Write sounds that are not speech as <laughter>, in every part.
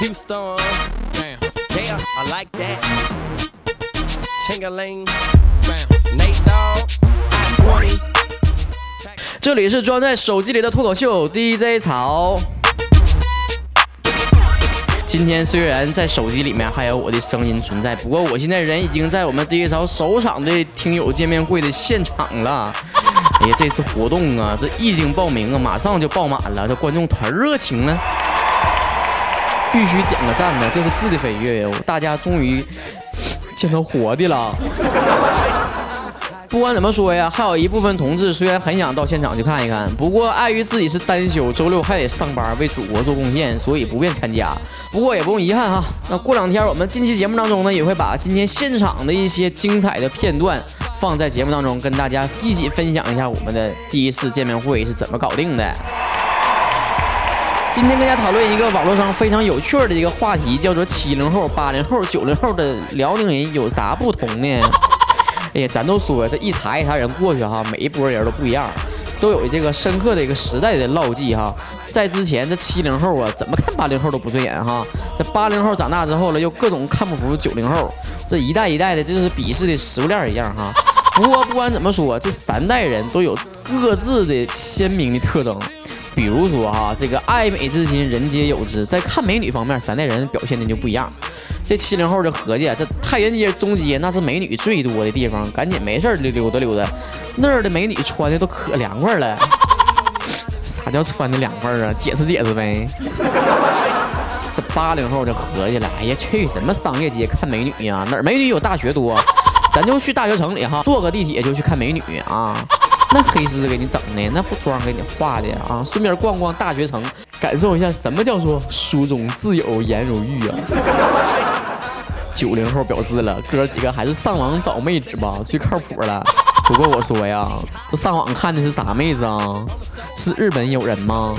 Houston. Damn. Yeah, I like that. Chingaling. Nate Dogg. I 20. 这里是装在手机里的脱口秀 DJ 草。今天虽然在手机里面还有我的声音存在，不过我现在人已经在我们 DJ 草首场的听友见面会的现场了。哎呀，这次活动啊，这一经报名啊，马上就爆满了，这观众太热情了，必须点个赞呢，这是质的飞跃哟！大家终于见到活的了。<laughs> 不管怎么说呀，还有一部分同志虽然很想到现场去看一看，不过碍于自己是单休，周六还得上班为祖国做贡献，所以不便参加。不过也不用遗憾哈，那过两天我们近期节目当中呢，也会把今天现场的一些精彩的片段放在节目当中，跟大家一起分享一下我们的第一次见面会是怎么搞定的。今天跟大家讨论一个网络上非常有趣的一个话题，叫做七零后、八零后、九零后的辽宁人有啥不同呢？<laughs> 哎呀，咱都说这一茬一茬人过去哈，每一波人都不一样，都有这个深刻的一个时代的烙记哈。在之前这七零后啊，怎么看八零后都不顺眼哈。这八零后长大之后了，又各种看不服九零后，这一代一代的，就是鄙视的食物链一样哈。<laughs> 不过不管怎么说，这三代人都有各自的鲜明的特征。比如说哈，这个爱美之心人皆有之，在看美女方面，三代人表现的就不一样。这七零后就合计，这太原街中街那是美女最多的地方，赶紧没事溜溜达溜达。<laughs> 那儿的美女穿的都可凉快了。<laughs> 啥叫穿的凉快啊？解释解释呗。<laughs> 这八零后就合计了，哎呀，去什么商业街看美女呀？哪儿美女有大学多？咱就去大学城里哈，坐个地铁就去看美女啊。<laughs> 那黑丝给你整的，那妆给你画的啊，顺便逛逛大学城，感受一下什么叫做书中自有颜如玉啊。九零后表示了，哥几个还是上网找妹子吧，最靠谱了。不过我说呀，这上网看的是啥妹子啊？是日本友人吗？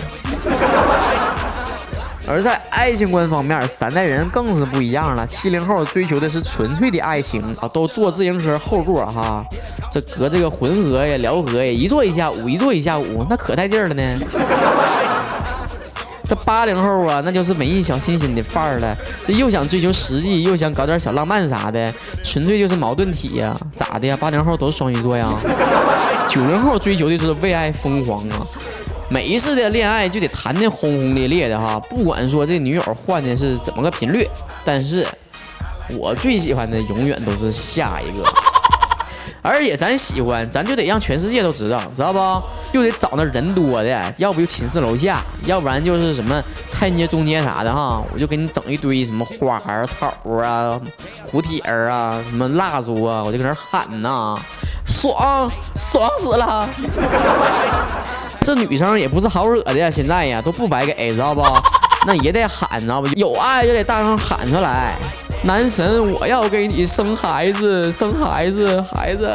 而在爱情观方面，三代人更是不一样了。七零后追求的是纯粹的爱情啊，都坐自行车后座哈，这隔这个浑河呀、辽河呀，一坐一下午，一坐一下午，那可带劲了呢。这八零后啊，那就是文艺小清新的范儿了，这又想追求实际，又想搞点小浪漫啥的，纯粹就是矛盾体呀。咋的呀？八零后都是双鱼座呀？九零后追求的是为爱疯狂啊。每一次的恋爱就得谈的轰轰烈烈的哈，不管说这女友换的是怎么个频率，但是我最喜欢的永远都是下一个，而且咱喜欢，咱就得让全世界都知道，知道不？就得找那人多的，要不就寝室楼下，要不然就是什么太原街中间啥的哈，我就给你整一堆什么花儿、草啊、蝴蝶儿啊、什么蜡烛啊，我就搁那喊呐，爽爽死了。<laughs> 这女生也不是好惹的呀，现在呀都不白给，知道不？那也得喊，知道不？有爱就得大声喊出来。男神，我要给你生孩子，生孩子，孩子。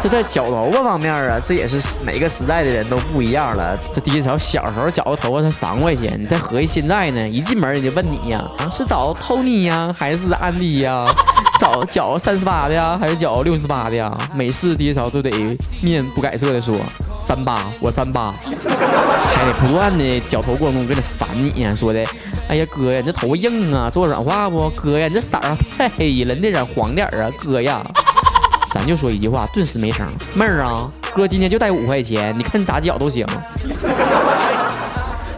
这在绞头发方面啊，这也是每个时代的人都不一样了。这第一条，小时候绞个头发才三块钱，你再合计现在呢，一进门人就问你呀，啊是找 Tony 呀，还是安迪呀？<laughs> 找绞三十八的呀，还是绞六十八的呀？每次第一条都得面不改色的说三八，我三八，<laughs> 还得不断的绞头过程中跟你烦你呀，说的，哎呀哥呀，你这头发硬啊，做软化不？哥呀，你这色儿太黑了，你得染黄点儿啊，哥呀。<laughs> 咱就说一句话，顿时没声。妹儿啊，哥今天就带五块钱，你看你咋绞都行。<laughs>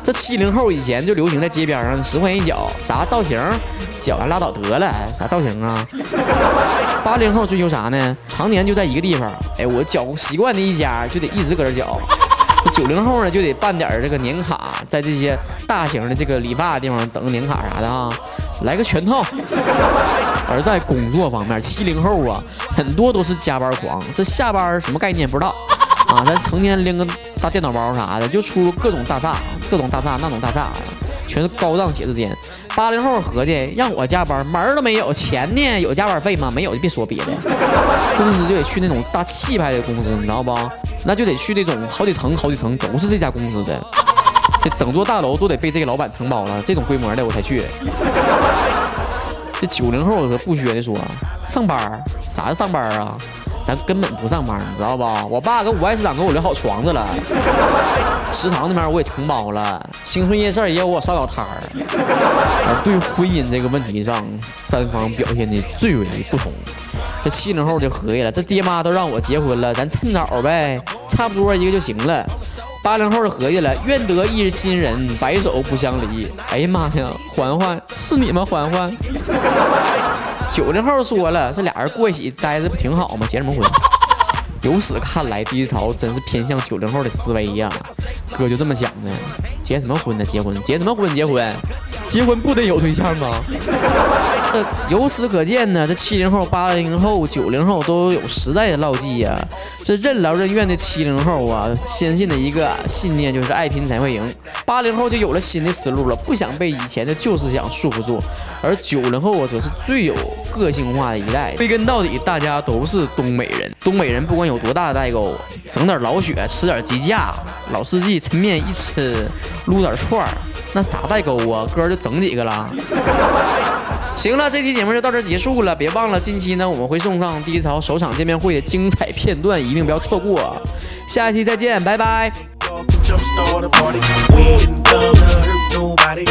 这七零后以前就流行在街边上十块钱一角，啥造型，绞完拉倒得了，啥造型啊？八零后追求啥呢？常年就在一个地方，哎，我绞习惯的一家就得一直搁这绞。<laughs> 九零后呢就得办点这个年卡，在这些大型的这个理发的地方整个年卡啥的啊，来个全套。<laughs> 而在工作方面，七零后啊很多都是加班狂，这下班什么概念不知道。啊，咱成天拎个大电脑包啥的，就出各种大厦，这种大厦那种大厦，全是高档写字间。八零后合计让我加班，门儿都没有，钱呢？有加班费吗？没有就别说别的。公司就得去那种大气派的公司，你知道不？那就得去那种好几层好几层都是这家公司的，这整座大楼都得被这个老板承包了，这种规模的我才去。这九零后可不削的说，上班啥是上班啊？咱根本不上班，你知道吧？我爸跟五爱市场给我留好床子了，<laughs> 食堂那边我也承包了，青春夜市也有我烧烤摊儿。对婚姻这个问题上，三方表现的最为不同。这七零后就合计了，这爹妈都让我结婚了，咱趁早呗，差不多一个就行了。八零后就合计了，愿得一心人，白首不相离。哎呀妈呀，欢欢是你吗？欢欢。九零后说了，这俩人过一起待着不挺好吗？结什么婚？<laughs> 由此看来，低潮真是偏向九零后的思维呀。哥就这么想的，结什么婚呢？结婚？结什么婚？结婚？结婚不得有对象吗？这 <laughs> 由此可见呢，这七零后、八零后、九零后都有时代的烙记呀。这任劳任怨的七零后啊，坚信的一个信念就是爱拼才会赢。八零后就有了新的思路了，不想被以前的旧思想束缚住。而九零后啊，则是最有个性化的一代。归根到底，大家都是东北人。东北人不管有多大的代沟，整点老雪，吃点鸡架，老四季抻面一吃，撸点串儿，那啥代沟啊？哥就整几个了。<laughs> 行了，这期节目就到这结束了。别忘了，近期呢我们会送上第一潮首场见面会的精彩片段，一定不要错过。下期再见，拜拜。jumpstart a party. We ain't done, hurt nobody.